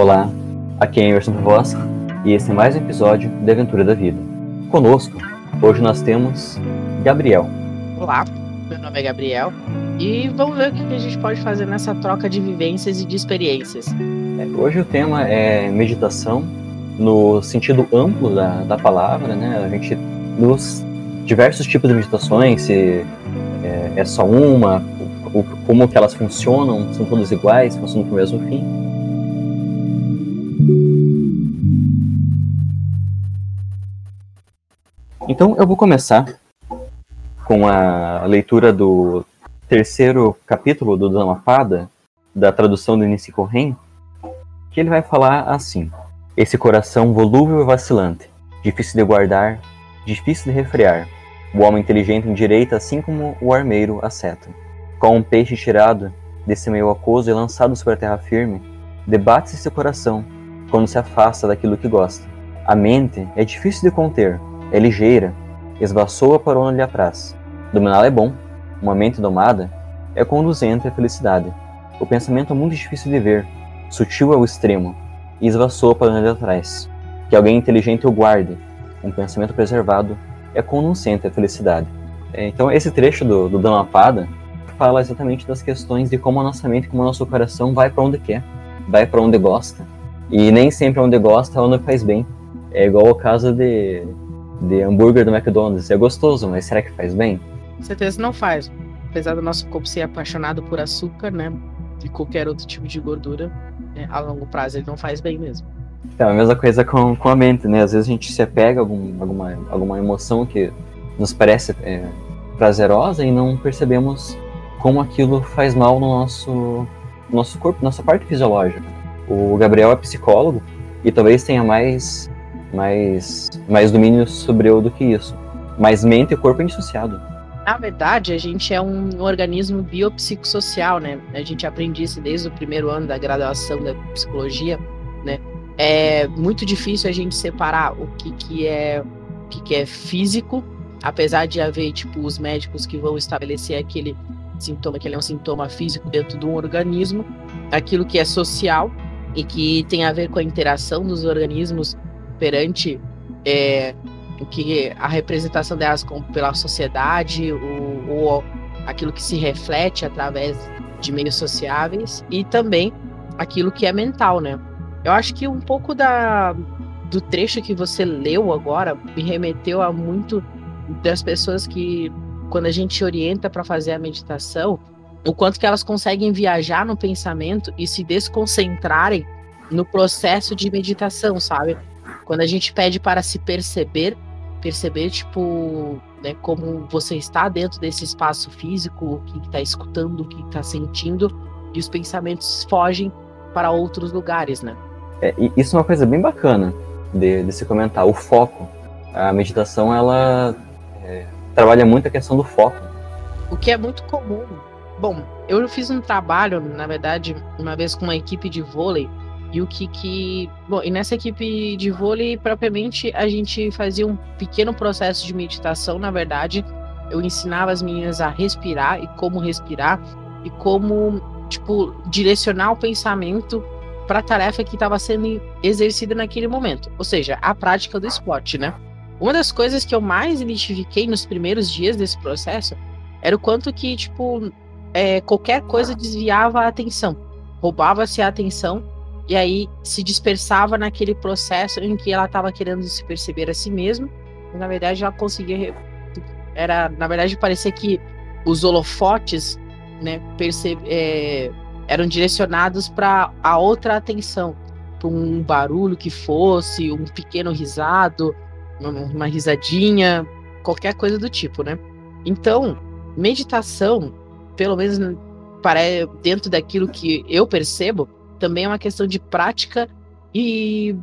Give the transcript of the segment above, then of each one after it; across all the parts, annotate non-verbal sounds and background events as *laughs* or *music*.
Olá, aqui é Emerson Voz e esse é mais um episódio da Aventura da Vida. Conosco, hoje nós temos Gabriel. Olá, meu nome é Gabriel e vamos ver o que a gente pode fazer nessa troca de vivências e de experiências. É, hoje o tema é meditação no sentido amplo da, da palavra, né? A gente, nos diversos tipos de meditações, se é, é só uma, o, como que elas funcionam, são todas iguais, funcionam para o mesmo fim. Então eu vou começar com a leitura do terceiro capítulo do Dhammapada, da tradução do Nissi Corren, que ele vai falar assim: Esse coração volúvel e vacilante, difícil de guardar, difícil de refrear, o homem inteligente endireita assim como o armeiro a seta. Com um peixe tirado desse meio aquoso e lançado sobre a terra firme, debate-se seu coração quando se afasta daquilo que gosta. A mente é difícil de conter, é ligeira, esvaçoa para onde lhe apraz. Dominá-la é bom, uma mente domada é conduzente à felicidade. O pensamento é muito difícil de ver, sutil ao extremo, e esvaçoa para onde lhe atrás. Que alguém inteligente o guarde, um pensamento preservado é conducente à felicidade. É, então, esse trecho do, do Dhammapada fala exatamente das questões de como a nossa mente, como o nosso coração vai para onde quer, vai para onde gosta. E nem sempre onde gosta onde faz bem. É igual o caso de de hambúrguer do McDonald's. É gostoso, mas será que faz bem? Com certeza não faz. Apesar do nosso corpo ser apaixonado por açúcar, né? E qualquer outro tipo de gordura, né, a longo prazo ele não faz bem mesmo. É a mesma coisa com, com a mente, né? Às vezes a gente se apega a algum, alguma, alguma emoção que nos parece é, prazerosa e não percebemos como aquilo faz mal no nosso, nosso corpo, nossa parte fisiológica. O Gabriel é psicólogo e talvez tenha mais mais, mais domínio sobre eu do que isso. Mas mente e corpo é indissociado. Na verdade, a gente é um organismo biopsicossocial, né? A gente aprende isso desde o primeiro ano da graduação da psicologia, né? É muito difícil a gente separar o que, que é o que, que é físico, apesar de haver tipo os médicos que vão estabelecer aquele sintoma que ele é um sintoma físico dentro de um organismo, aquilo que é social e que tem a ver com a interação dos organismos perante é, o que a representação delas como pela sociedade, o, ou aquilo que se reflete através de meios sociáveis e também aquilo que é mental, né? Eu acho que um pouco da do trecho que você leu agora me remeteu a muito das pessoas que quando a gente orienta para fazer a meditação, o quanto que elas conseguem viajar no pensamento e se desconcentrarem no processo de meditação, sabe? Quando a gente pede para se perceber, perceber, tipo, né, como você está dentro desse espaço físico, o que está escutando, o que está sentindo, e os pensamentos fogem para outros lugares, né? É, isso é uma coisa bem bacana de, de se comentar, o foco. A meditação, ela é, trabalha muito a questão do foco. O que é muito comum. Bom, eu fiz um trabalho, na verdade, uma vez com uma equipe de vôlei, e o que que. Bom, e nessa equipe de vôlei, propriamente, a gente fazia um pequeno processo de meditação, na verdade. Eu ensinava as meninas a respirar e como respirar e como, tipo, direcionar o pensamento para a tarefa que estava sendo exercida naquele momento. Ou seja, a prática do esporte, né? Uma das coisas que eu mais identifiquei nos primeiros dias desse processo era o quanto que, tipo, é, qualquer coisa desviava a atenção, roubava-se a atenção e aí se dispersava naquele processo em que ela estava querendo se perceber a si mesma. E, na verdade, ela conseguia. Era, na verdade, parecia que os holofotes né, percebe, é, eram direcionados para a outra atenção, para um barulho que fosse, um pequeno risado, uma risadinha, qualquer coisa do tipo, né? Então, meditação, pelo menos para dentro daquilo que eu percebo, também é uma questão de prática e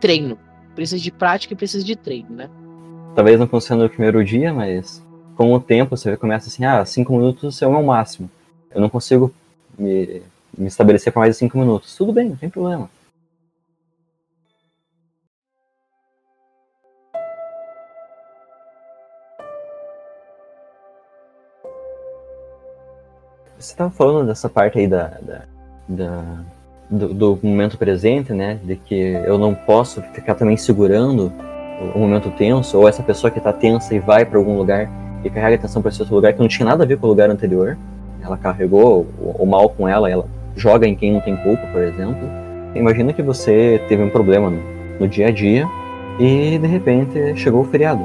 treino. Precisa de prática e precisa de treino, né? Talvez não funcione no primeiro dia, mas com o tempo você começa assim, ah, cinco minutos é o meu máximo. Eu não consigo me, me estabelecer por mais de cinco minutos. Tudo bem, não tem problema. Você estava falando dessa parte aí da, da, da do, do, momento presente, né? De que eu não posso ficar também segurando o, momento tenso, ou essa pessoa que está tensa e vai para algum lugar e carrega atenção para esse outro lugar que não tinha nada a ver com o lugar anterior. Ela carregou o, o mal com ela, ela joga em quem não tem culpa, por exemplo. Imagina que você teve um problema no, no dia a dia e de repente chegou o feriado.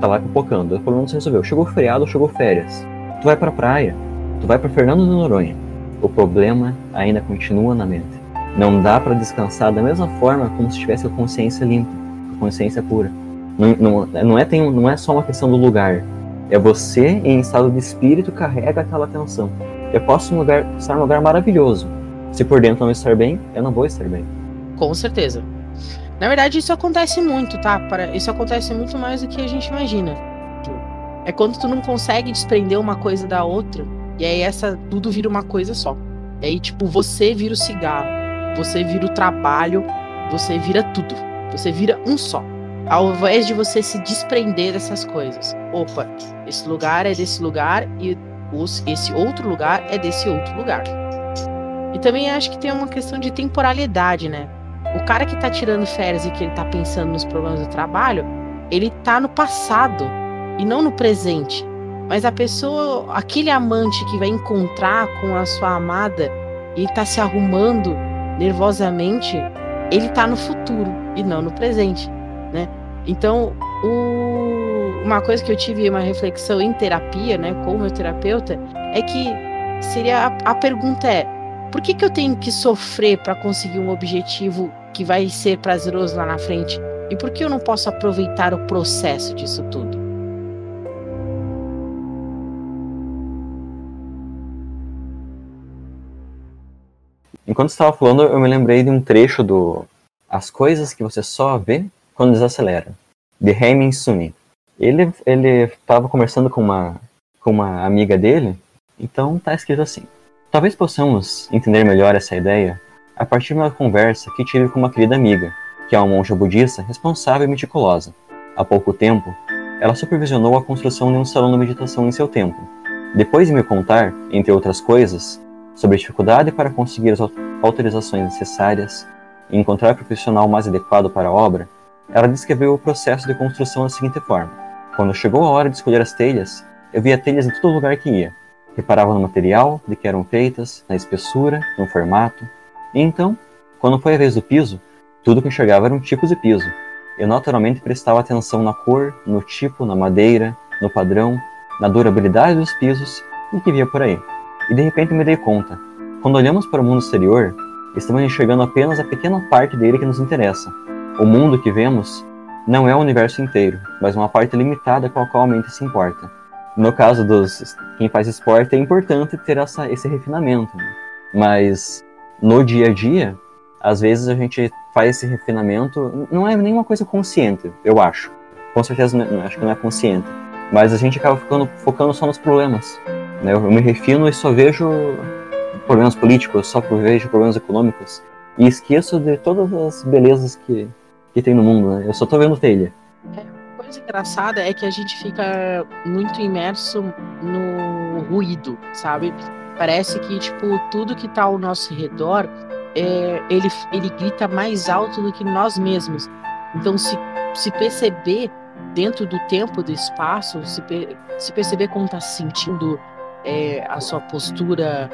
Tá lá pipocando, o problema não se resolveu. Chegou o feriado, chegou férias. Tu vai pra praia, tu vai para Fernando de Noronha. O problema ainda continua na mente. Não dá para descansar da mesma forma como se tivesse a consciência limpa, a consciência pura. Não, não, não, é, tem, não é só uma questão do lugar. É você, em estado de espírito, carrega aquela atenção. Eu posso lugar, estar num lugar maravilhoso. Se por dentro não estar bem, eu não vou estar bem. Com certeza. Na verdade, isso acontece muito, tá? Isso acontece muito mais do que a gente imagina. É quando tu não consegue desprender uma coisa da outra, e aí essa tudo vira uma coisa só. E aí, tipo, você vira o cigarro, você vira o trabalho, você vira tudo. Você vira um só. Ao invés de você se desprender dessas coisas. Opa, esse lugar é desse lugar e os, esse outro lugar é desse outro lugar. E também acho que tem uma questão de temporalidade, né? O cara que tá tirando férias e que ele tá pensando nos problemas do trabalho, ele tá no passado e não no presente. Mas a pessoa, aquele amante que vai encontrar com a sua amada e tá se arrumando nervosamente, ele tá no futuro e não no presente, né? Então, o... uma coisa que eu tive uma reflexão em terapia, né, com o meu terapeuta, é que seria a, a pergunta é: por que, que eu tenho que sofrer para conseguir um objetivo que vai ser prazeroso lá na frente? E por que eu não posso aproveitar o processo disso tudo? Enquanto estava falando, eu me lembrei de um trecho do As coisas que você só vê quando desacelera, de Haimin Suni. Ele estava conversando com uma com uma amiga dele, então tá escrito assim: Talvez possamos entender melhor essa ideia a partir de uma conversa que tive com uma querida amiga, que é uma monja budista responsável e meticulosa. Há pouco tempo, ela supervisionou a construção de um salão de meditação em seu templo. Depois de me contar, entre outras coisas, sobre a dificuldade para conseguir as autorizações necessárias e encontrar o profissional mais adequado para a obra, ela descreveu o processo de construção da seguinte forma: Quando chegou a hora de escolher as telhas, eu via telhas em todo lugar que ia. Reparava no material, de que eram feitas, na espessura, no formato, e então, quando foi a vez do piso, tudo que enxergava eram tipos de piso. Eu naturalmente prestava atenção na cor, no tipo, na madeira, no padrão, na durabilidade dos pisos e que via por aí. E de repente me dei conta. Quando olhamos para o mundo exterior, estamos enxergando apenas a pequena parte dele que nos interessa. O mundo que vemos não é o universo inteiro, mas uma parte limitada com a qual a mente se importa. No caso dos quem faz esporte, é importante ter essa, esse refinamento. Né? Mas no dia a dia, às vezes a gente faz esse refinamento, não é nenhuma coisa consciente, eu acho. Com certeza, não, acho que não é consciente. Mas a gente acaba ficando, focando só nos problemas. Né? Eu me refino e só vejo problemas políticos, só vejo problemas econômicos. E esqueço de todas as belezas que, que tem no mundo. Né? Eu só tô vendo telha. É, coisa engraçada é que a gente fica muito imerso no ruído, sabe? Parece que, tipo, tudo que tá ao nosso redor, é, ele, ele grita mais alto do que nós mesmos. Então, se, se perceber dentro do tempo, do espaço, se, se perceber como tá se sentindo é, a sua postura,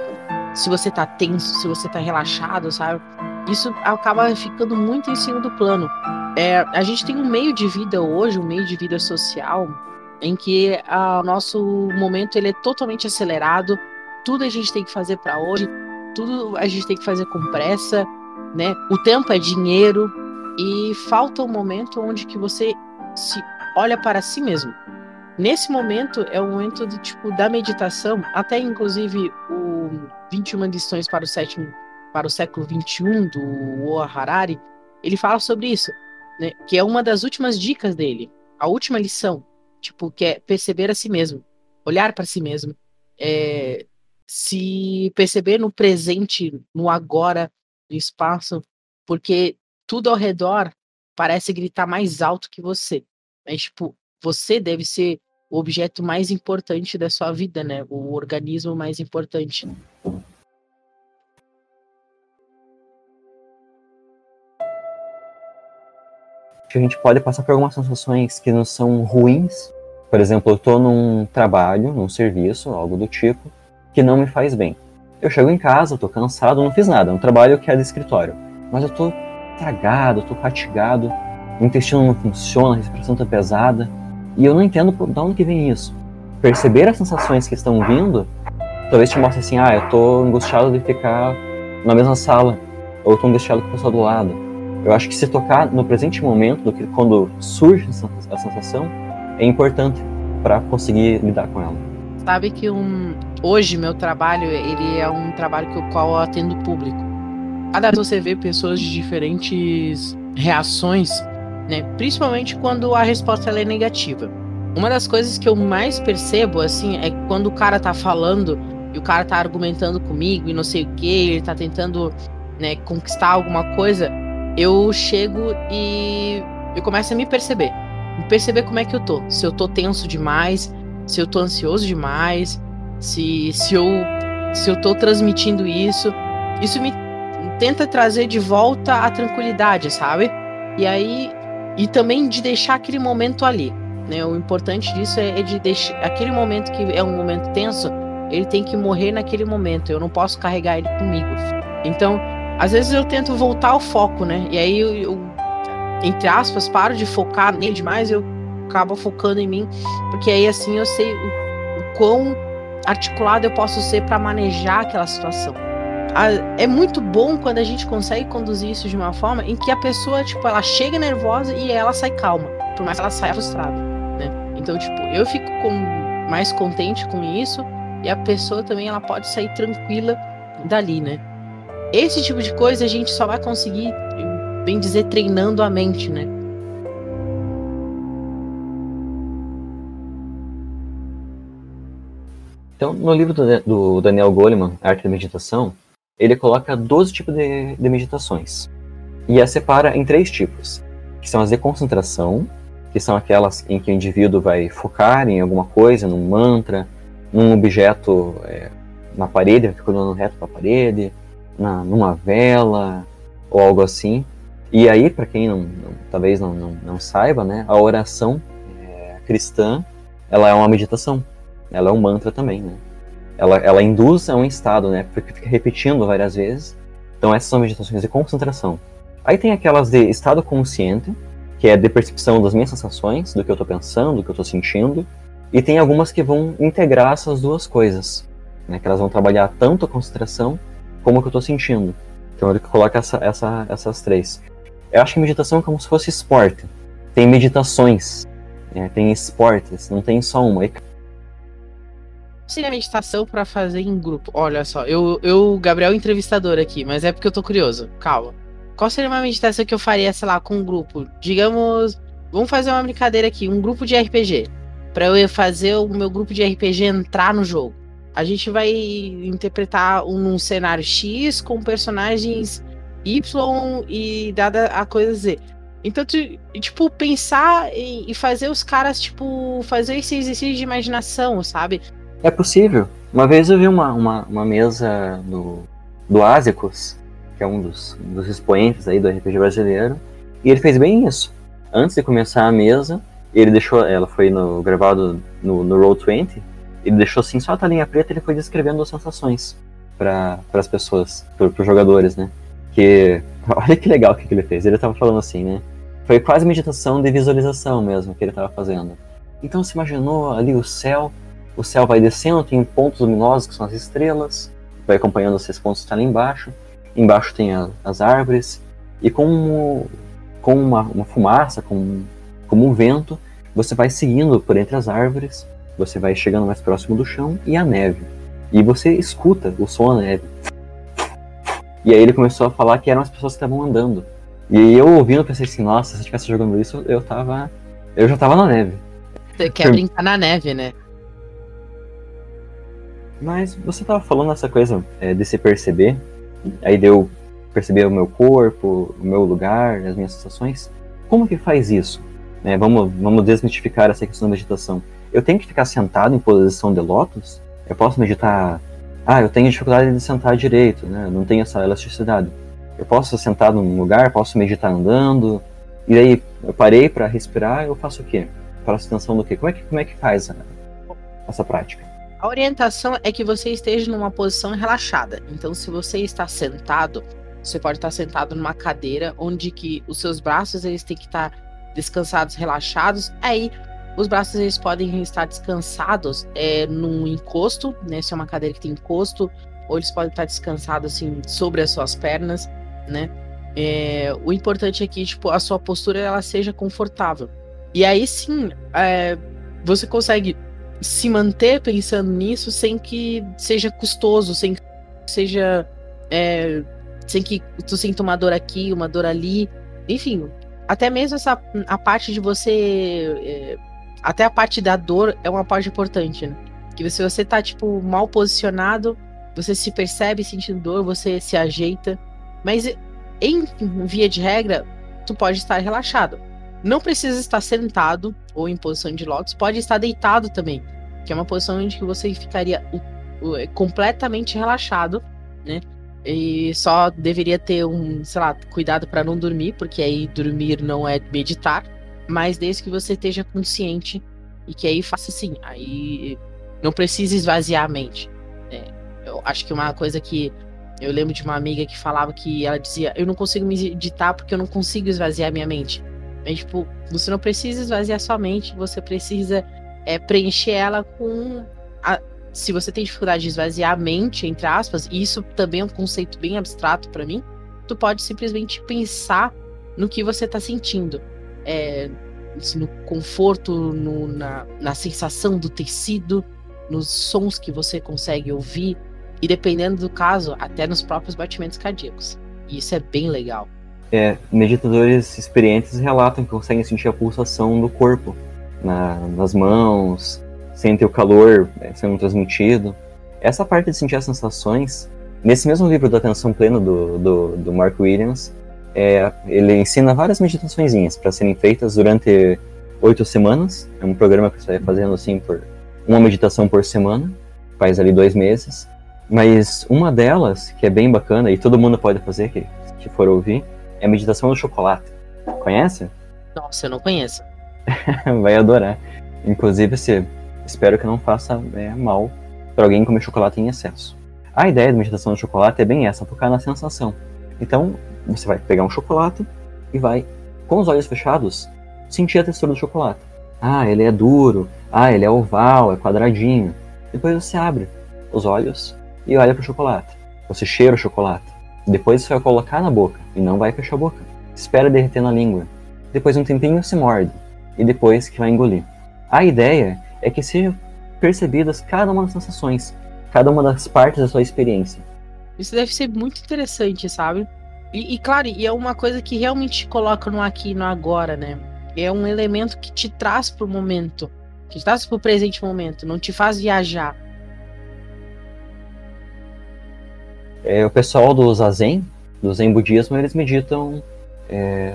se você tá tenso, se você tá relaxado, sabe? Isso acaba ficando muito em cima do plano. É, a gente tem um meio de vida hoje, um meio de vida social, em que o nosso momento ele é totalmente acelerado, tudo a gente tem que fazer para hoje, tudo a gente tem que fazer com pressa, né? O tempo é dinheiro e falta um momento onde que você se olha para si mesmo. Nesse momento é o momento do tipo da meditação, até inclusive o 21 lições para o sétimo para o século 21 do Oa Harari, ele fala sobre isso, né? Que é uma das últimas dicas dele, a última lição, tipo que é perceber a si mesmo, olhar para si mesmo, é, se perceber no presente, no agora, no espaço, porque tudo ao redor parece gritar mais alto que você. Mas, tipo, você deve ser o objeto mais importante da sua vida, né? O organismo mais importante. A gente pode passar por algumas sensações que não são ruins. Por exemplo, eu estou num trabalho, num serviço, algo do tipo, que não me faz bem. Eu chego em casa, estou cansado, não fiz nada, é um trabalho que é de escritório. Mas eu estou tragado, estou fatigado, o intestino não funciona, a respiração está pesada e eu não entendo de onde que vem isso. Perceber as sensações que estão vindo, talvez te mostre assim, ah, eu estou angustiado de ficar na mesma sala, ou estou angustiado com a pessoa do lado. Eu acho que se tocar no presente momento, do que quando surge a sensação, é importante para conseguir lidar com ela. Sabe que um, hoje meu trabalho ele é um trabalho que o qual eu atendo público. Cada vez você vê pessoas de diferentes reações, né? Principalmente quando a resposta é negativa. Uma das coisas que eu mais percebo assim é quando o cara tá falando e o cara tá argumentando comigo e não sei o que, ele tá tentando né, conquistar alguma coisa, eu chego e eu começo a me perceber. Me perceber como é que eu tô. Se eu tô tenso demais, se eu tô ansioso demais, se, se, eu, se eu tô transmitindo isso. Isso me tenta trazer de volta a tranquilidade, sabe? E aí. E também de deixar aquele momento ali. Né? O importante disso é, é de deixar. Aquele momento que é um momento tenso, ele tem que morrer naquele momento. Eu não posso carregar ele comigo. Então, às vezes eu tento voltar ao foco, né? E aí eu, eu entre aspas, paro de focar nele demais, eu acabo focando em mim, porque aí assim eu sei o, o quão articulado eu posso ser para manejar aquela situação. É muito bom quando a gente consegue conduzir isso de uma forma em que a pessoa, tipo, ela chega nervosa e ela sai calma, por mais que ela saia frustrada, né? Então, tipo, eu fico com, mais contente com isso e a pessoa também ela pode sair tranquila dali, né? Esse tipo de coisa a gente só vai conseguir, bem dizer, treinando a mente, né? Então, no livro do Daniel Goleman, Arte da Meditação, ele coloca 12 tipos de, de meditações. E as separa em três tipos, que são as de concentração, que são aquelas em que o indivíduo vai focar em alguma coisa, num mantra, num objeto é, na parede, vai ficar olhando reto para a parede, na, numa vela ou algo assim. E aí, para quem não, não, talvez não, não, não, saiba, né, a oração é, cristã ela é uma meditação, ela é um mantra também, né? Ela, ela induz a um estado, né? Porque fica repetindo várias vezes. Então essas são meditações de concentração. Aí tem aquelas de estado consciente, que é de percepção das minhas sensações, do que eu estou pensando, do que eu estou sentindo. E tem algumas que vão integrar essas duas coisas, né? Que elas vão trabalhar tanto a concentração como que eu estou sentindo. Então ele coloca essa, essa, essas três. Eu acho que meditação é como se fosse esporte. Tem meditações, né? tem esportes, não tem só uma. Seria meditação para fazer em grupo? Olha só, eu, eu, Gabriel, entrevistador aqui, mas é porque eu tô curioso. Calma. Qual seria uma meditação que eu faria, sei lá, com um grupo? Digamos, vamos fazer uma brincadeira aqui, um grupo de RPG. Para eu fazer o meu grupo de RPG entrar no jogo a gente vai interpretar um, cenário X com personagens Y e dada a coisa Z. Então, tipo, pensar e fazer os caras, tipo, fazer esse exercício de imaginação, sabe? É possível. Uma vez eu vi uma, uma, uma mesa do, do Asicus, que é um dos, um dos expoentes aí do RPG brasileiro, e ele fez bem isso. Antes de começar a mesa, ele deixou, ela foi no, gravado no, no Roll20, ele deixou assim só a talinha preta ele foi descrevendo as sensações para as pessoas, para os jogadores, né? Que *laughs* olha que legal o que, que ele fez. Ele estava falando assim, né? Foi quase meditação de visualização mesmo que ele estava fazendo. Então se imaginou ali o céu, o céu vai descendo, tem pontos luminosos que são as estrelas, vai acompanhando esses pontos que estão tá ali embaixo. Embaixo tem a, as árvores e com, com uma, uma fumaça, com, como um vento, você vai seguindo por entre as árvores você vai chegando mais próximo do chão e a neve. E você escuta o som da neve. E aí ele começou a falar que eram as pessoas que estavam andando. E eu ouvindo pensei assim, nossa, se eu estivesse jogando isso, eu tava. Eu já tava na neve. Você quer brincar na neve, né? Mas você tava falando essa coisa é, de se perceber, aí deu perceber o meu corpo, o meu lugar, as minhas sensações. Como que faz isso? É, vamos, vamos desmitificar essa questão da meditação eu tenho que ficar sentado em posição de lótus? Eu posso meditar. Ah, eu tenho dificuldade de sentar direito, né? Não tenho essa elasticidade. Eu posso sentar num lugar, posso meditar andando, E aí, eu parei para respirar, eu faço o quê? Faço atenção do quê? Como é que, como é que faz a, essa prática? A orientação é que você esteja numa posição relaxada. Então, se você está sentado, você pode estar sentado numa cadeira onde que os seus braços eles têm que estar descansados, relaxados. Aí, os braços eles podem estar descansados é, num encosto, né? Se é uma cadeira que tem encosto, ou eles podem estar descansados assim sobre as suas pernas, né? É, o importante é que tipo a sua postura ela seja confortável. E aí sim, é, você consegue se manter pensando nisso sem que seja custoso, sem que seja é, sem que tu sinta uma dor aqui, uma dor ali, enfim, até mesmo essa a parte de você é, até a parte da dor é uma parte importante, né? Que se você tá tipo mal posicionado, você se percebe sentindo dor, você se ajeita, mas em via de regra, tu pode estar relaxado. Não precisa estar sentado ou em posição de lótus, pode estar deitado também, que é uma posição onde você ficaria completamente relaxado, né? E só deveria ter um, sei lá, cuidado para não dormir, porque aí dormir não é meditar, mas desde que você esteja consciente e que aí faça assim, aí não precisa esvaziar a mente. É, eu acho que uma coisa que eu lembro de uma amiga que falava que ela dizia: Eu não consigo me editar porque eu não consigo esvaziar minha mente. Mas, tipo, você não precisa esvaziar sua mente, você precisa é, preencher ela com. A... Se você tem dificuldade de esvaziar a mente, entre aspas, e isso também é um conceito bem abstrato para mim, tu pode simplesmente pensar no que você tá sentindo. É, no conforto, no, na, na sensação do tecido, nos sons que você consegue ouvir, e dependendo do caso, até nos próprios batimentos cardíacos. E isso é bem legal. É, meditadores experientes relatam que conseguem sentir a pulsação do corpo na, nas mãos, sentem o calor é, sendo transmitido. Essa parte de sentir as sensações, nesse mesmo livro da Atenção Plena do, do, do Mark Williams, é, ele ensina várias meditações para serem feitas durante oito semanas. É um programa que você vai fazendo assim por uma meditação por semana, faz ali dois meses. Mas uma delas, que é bem bacana e todo mundo pode fazer, que, que for ouvir, é a meditação do chocolate. Conhece? Nossa, eu não conheço. *laughs* Vai adorar. Inclusive, se, espero que não faça é, mal para alguém comer chocolate em excesso. A ideia da meditação do chocolate é bem essa, focar na sensação. Então, você vai pegar um chocolate e vai, com os olhos fechados, sentir a textura do chocolate. Ah, ele é duro. Ah, ele é oval, é quadradinho. Depois você abre os olhos e olha para o chocolate. Você cheira o chocolate. Depois você vai colocar na boca e não vai fechar a boca. Espera derreter na língua. Depois um tempinho se morde e depois que vai engolir. A ideia é que sejam percebidas cada uma das sensações, cada uma das partes da sua experiência. Isso deve ser muito interessante, sabe? E, e claro, e é uma coisa que realmente te coloca no aqui e no agora, né? É um elemento que te traz pro momento, que te traz pro presente momento, não te faz viajar É, o pessoal do Zazen, do Zen Budismo, eles meditam é,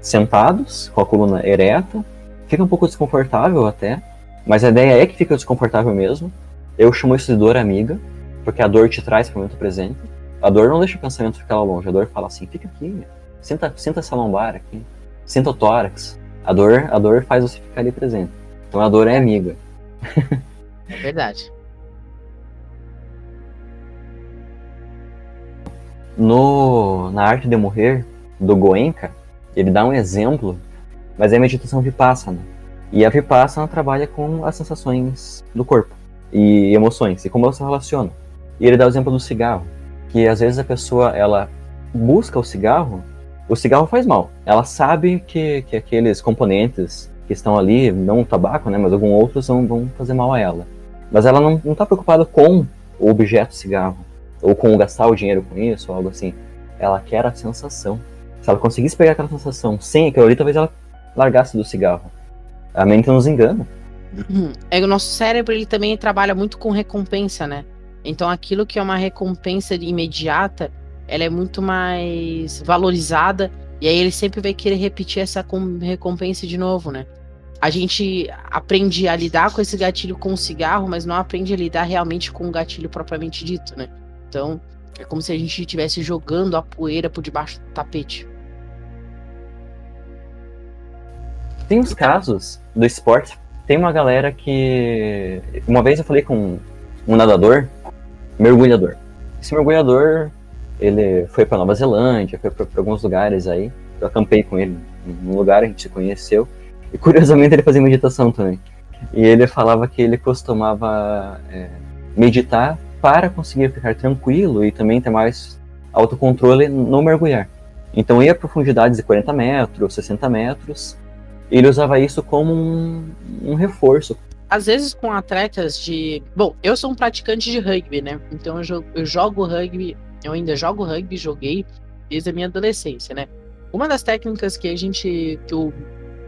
sentados, com a coluna ereta. Fica um pouco desconfortável até, mas a ideia é que fica desconfortável mesmo. Eu chamo isso de dor amiga, porque a dor te traz para o momento presente. A dor não deixa o pensamento ficar lá longe, a dor fala assim, fica aqui, senta, senta essa lombar aqui, senta o tórax. A dor, a dor faz você ficar ali presente. Então a dor é amiga. *laughs* É verdade. No, na Arte de Morrer, do Goenka, ele dá um exemplo, mas é a meditação vipassana. E a vipassana trabalha com as sensações do corpo e emoções, e como elas se relacionam. E ele dá o exemplo do cigarro, que às vezes a pessoa, ela busca o cigarro, o cigarro faz mal. Ela sabe que, que aqueles componentes que estão ali, não o tabaco, né, mas alguns outros vão, vão fazer mal a ela. Mas ela não está preocupada com o objeto cigarro ou com gastar o dinheiro com isso, ou algo assim. Ela quer a sensação. Se ela conseguisse pegar aquela sensação sem aquilo ali, talvez ela largasse do cigarro. A mente nos engana. Uhum. É o nosso cérebro ele também trabalha muito com recompensa, né? Então aquilo que é uma recompensa imediata, ela é muito mais valorizada e aí ele sempre vai querer repetir essa recompensa de novo, né? A gente aprende a lidar com esse gatilho com o cigarro, mas não aprende a lidar realmente com o gatilho propriamente dito, né? Então, é como se a gente estivesse jogando a poeira por debaixo do tapete. Tem os casos do esporte. Tem uma galera que. Uma vez eu falei com um nadador, mergulhador. Esse mergulhador, ele foi para Nova Zelândia, foi para alguns lugares aí. Eu acampei com ele num lugar, a gente se conheceu. E curiosamente ele fazia meditação também. E ele falava que ele costumava é, meditar para conseguir ficar tranquilo e também ter mais autocontrole no mergulhar. Então ia a profundidades de 40 metros, 60 metros, ele usava isso como um, um reforço. Às vezes com atletas de. Bom, eu sou um praticante de rugby, né? Então eu jogo, eu jogo rugby, eu ainda jogo rugby, joguei desde a minha adolescência, né? Uma das técnicas que a gente. que eu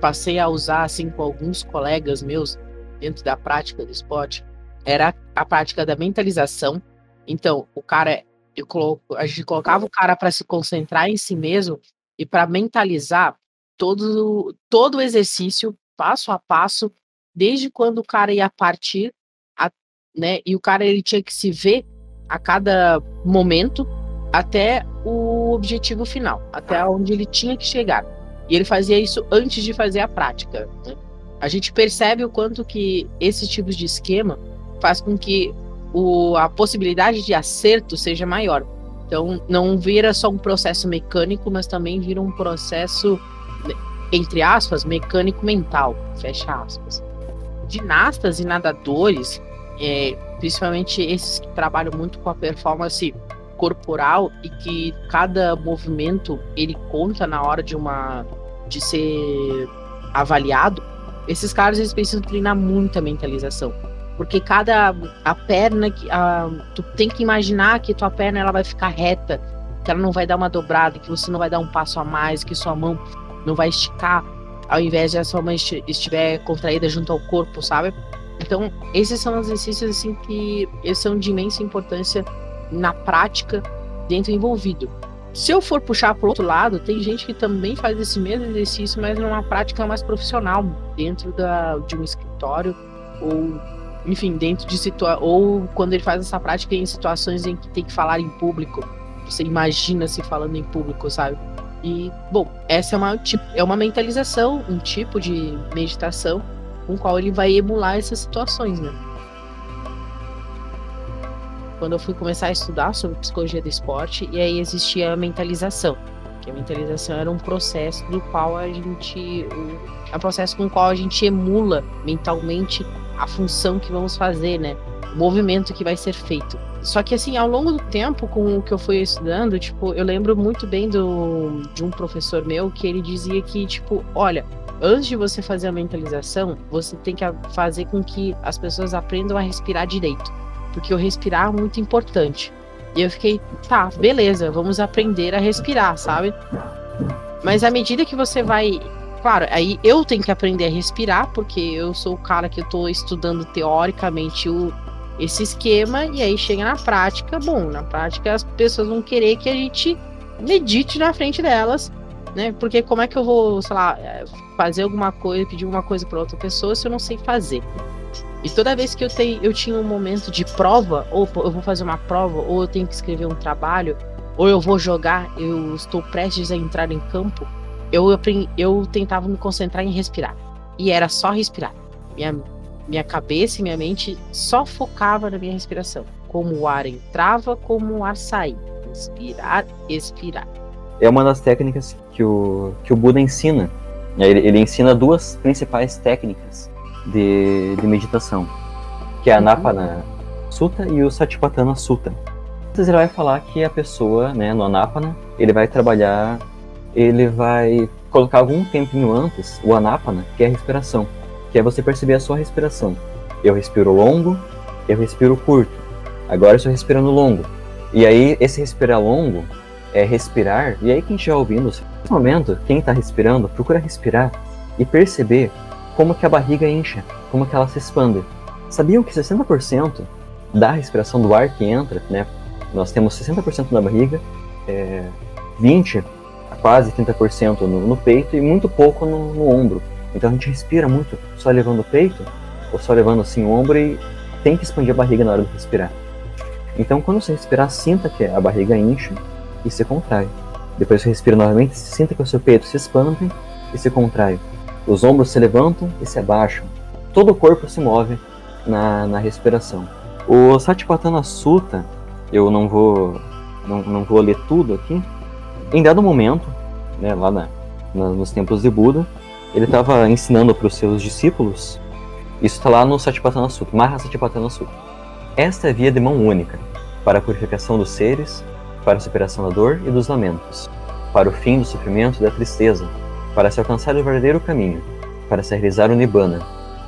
passei a usar assim com alguns colegas meus dentro da prática do esporte era a prática da mentalização. Então, o cara eu coloco, a gente colocava o cara para se concentrar em si mesmo e para mentalizar todo todo o exercício passo a passo, desde quando o cara ia partir, a, né? E o cara ele tinha que se ver a cada momento até o objetivo final, até onde ele tinha que chegar. E ele fazia isso antes de fazer a prática. Né? A gente percebe o quanto que esse tipo de esquema faz com que o, a possibilidade de acerto seja maior. Então, não vira só um processo mecânico, mas também vira um processo, entre aspas, mecânico mental, fecha aspas. Ginastas e nadadores, é, principalmente esses que trabalham muito com a performance corporal e que cada movimento ele conta na hora de uma de ser avaliado, esses caras eles precisam treinar muita mentalização. Porque cada a perna que a, tu tem que imaginar que tua perna ela vai ficar reta, que ela não vai dar uma dobrada, que você não vai dar um passo a mais, que sua mão não vai esticar ao invés de a sua mão estiver contraída junto ao corpo, sabe? Então, esses são exercícios assim que são de imensa importância na prática dentro envolvido. Se eu for puxar para outro lado, tem gente que também faz esse mesmo exercício, mas numa prática mais profissional, dentro da, de um escritório ou, enfim, dentro de situações ou quando ele faz essa prática em situações em que tem que falar em público. Você imagina se falando em público, sabe? E, bom, essa é uma, é uma mentalização, um tipo de meditação com qual ele vai emular essas situações, né? quando eu fui começar a estudar sobre psicologia do esporte, e aí existia a mentalização. Que a mentalização era um processo do qual a gente. É um processo com o qual a gente emula mentalmente a função que vamos fazer, né? O movimento que vai ser feito. Só que assim, ao longo do tempo, com o que eu fui estudando, tipo, eu lembro muito bem do, de um professor meu que ele dizia que, tipo, olha, antes de você fazer a mentalização, você tem que fazer com que as pessoas aprendam a respirar direito porque o respirar é muito importante. E eu fiquei, tá, beleza, vamos aprender a respirar, sabe? Mas à medida que você vai. Claro, aí eu tenho que aprender a respirar, porque eu sou o cara que eu tô estudando teoricamente o, esse esquema, e aí chega na prática, bom, na prática as pessoas vão querer que a gente medite na frente delas, né? Porque como é que eu vou, sei lá, fazer alguma coisa, pedir alguma coisa para outra pessoa se eu não sei fazer? E toda vez que eu, tenho, eu tinha um momento de prova, ou eu vou fazer uma prova, ou eu tenho que escrever um trabalho, ou eu vou jogar, eu estou prestes a entrar em campo, eu, eu tentava me concentrar em respirar. E era só respirar. Minha, minha cabeça e minha mente só focava na minha respiração. Como o ar entrava, como o ar saía. Inspirar, expirar. É uma das técnicas que o, que o Buda ensina. Ele, ele ensina duas principais técnicas de, de meditação, que é a Anapana Sutta e o Satipatthana Sutta. Ele vai falar que a pessoa, né, no Anapana, ele vai trabalhar, ele vai colocar algum tempinho antes o Anapana, que é a respiração, que é você perceber a sua respiração. Eu respiro longo, eu respiro curto. Agora eu estou respirando longo. E aí, esse respirar longo é respirar. E aí, quem estiver ouvindo, nesse momento, quem está respirando, procura respirar e perceber como que a barriga incha, como que ela se expande. Sabiam que 60% da respiração do ar que entra, né? Nós temos 60% na barriga, é, 20% a quase 30% no, no, peito e muito pouco no, no, ombro. Então a gente respira muito só levando o peito, ou só levando assim o ombro e tem que expandir a barriga na hora de respirar. Então quando você respirar, sinta que a barriga incha e se contrai. Depois você respira novamente, sinta que o seu peito se expande e se contrai. Os ombros se levantam e se abaixam. Todo o corpo se move na, na respiração. O Satipatthana Sutta, eu não vou, não, não vou ler tudo aqui. Em dado momento, né, lá na, na, nos templos de Buda, ele estava ensinando para os seus discípulos. Isso está lá no Satipatthana Sutta, Maha Satipatthana Sutta. Esta é a via de mão única para a purificação dos seres, para a superação da dor e dos lamentos, para o fim do sofrimento e da tristeza, para se alcançar o verdadeiro caminho, para se realizar o Nibbana,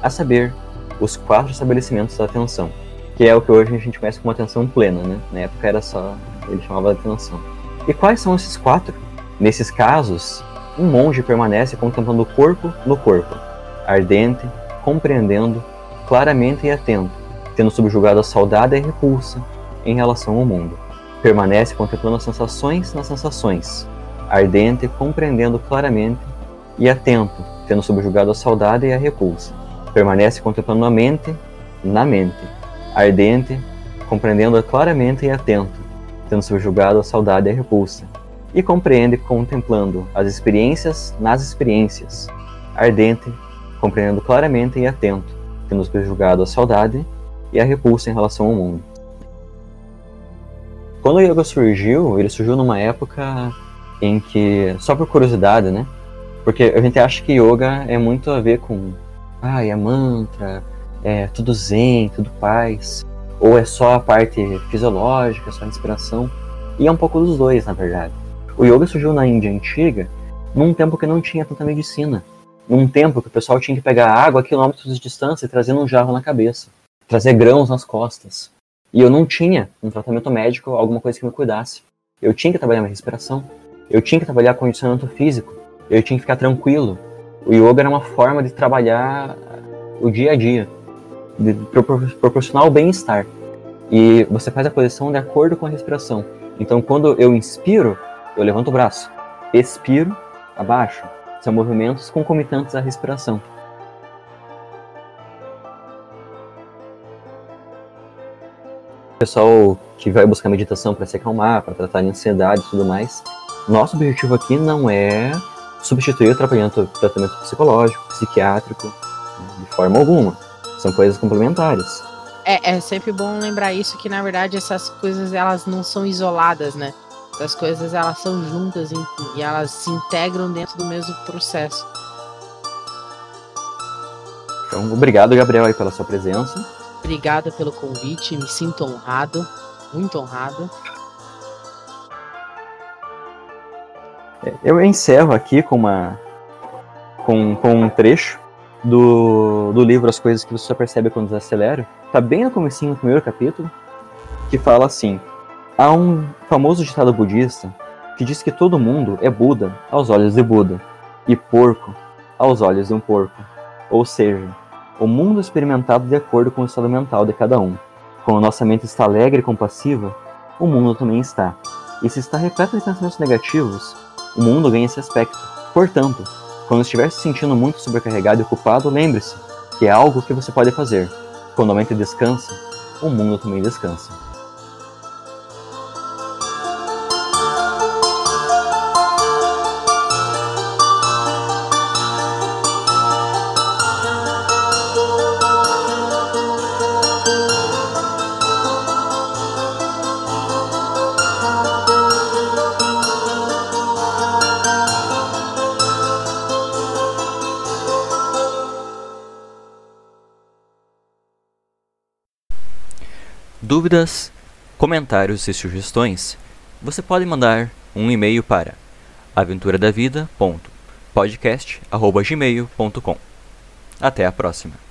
a saber, os quatro estabelecimentos da atenção que é o que hoje a gente conhece como atenção plena, né? Na época era só, ele chamava de atenção. E quais são esses quatro? Nesses casos, um monge permanece contemplando o corpo no corpo, ardente, compreendendo, claramente e atento, tendo subjugado a saudade e a repulsa em relação ao mundo. Permanece contemplando as sensações nas sensações, ardente, compreendendo claramente e atento, tendo subjugado a saudade e a repulsa. Permanece contemplando a mente na mente, ardente, compreendendo-a claramente e atento, tendo subjugado a saudade e a repulsa, e compreende contemplando as experiências nas experiências, ardente, compreendendo claramente e atento, tendo subjugado a saudade e a repulsa em relação ao mundo. Quando o yoga surgiu, ele surgiu numa época em que, só por curiosidade, né? Porque a gente acha que yoga é muito a ver com, ah, é mantra, é tudo zen, tudo paz, ou é só a parte fisiológica, só a inspiração, e é um pouco dos dois, na verdade. O yoga surgiu na Índia antiga, num tempo que não tinha tanta medicina, num tempo que o pessoal tinha que pegar água a quilômetros de distância e trazer um jarro na cabeça, trazer grãos nas costas. E eu não tinha um tratamento médico, alguma coisa que me cuidasse. Eu tinha que trabalhar minha respiração, eu tinha que trabalhar condicionamento físico, eu tinha que ficar tranquilo. O yoga era uma forma de trabalhar o dia a dia de proporcionar o bem-estar. E você faz a posição de acordo com a respiração. Então, quando eu inspiro, eu levanto o braço. Expiro, abaixo. São movimentos concomitantes à respiração. Pessoal que vai buscar meditação para se acalmar, para tratar de ansiedade e tudo mais, nosso objetivo aqui não é substituir o tratamento, tratamento psicológico, psiquiátrico, de forma alguma. São coisas complementares. É, é sempre bom lembrar isso, que na verdade essas coisas elas não são isoladas, né? As coisas elas são juntas e elas se integram dentro do mesmo processo. Então, obrigado, Gabriel, aí, pela sua presença. Obrigada pelo convite, me sinto honrado, muito honrado. É, eu encerro aqui com uma com, com um trecho do, do livro As Coisas que Você Só Percebe Quando Desacelera, tá bem no comecinho do primeiro capítulo, que fala assim, há um famoso ditado budista que diz que todo mundo é Buda aos olhos de Buda, e porco aos olhos de um porco. Ou seja, o mundo é experimentado de acordo com o estado mental de cada um. Quando nossa mente está alegre e compassiva, o mundo também está. E se está repleto de pensamentos negativos, o mundo ganha esse aspecto. Portanto, quando estiver se sentindo muito sobrecarregado e ocupado, lembre-se que é algo que você pode fazer. Quando a mente descansa, o mundo também descansa. Dúvidas, comentários e sugestões, você pode mandar um e-mail para aventuradavida.podcast@gmail.com. Até a próxima.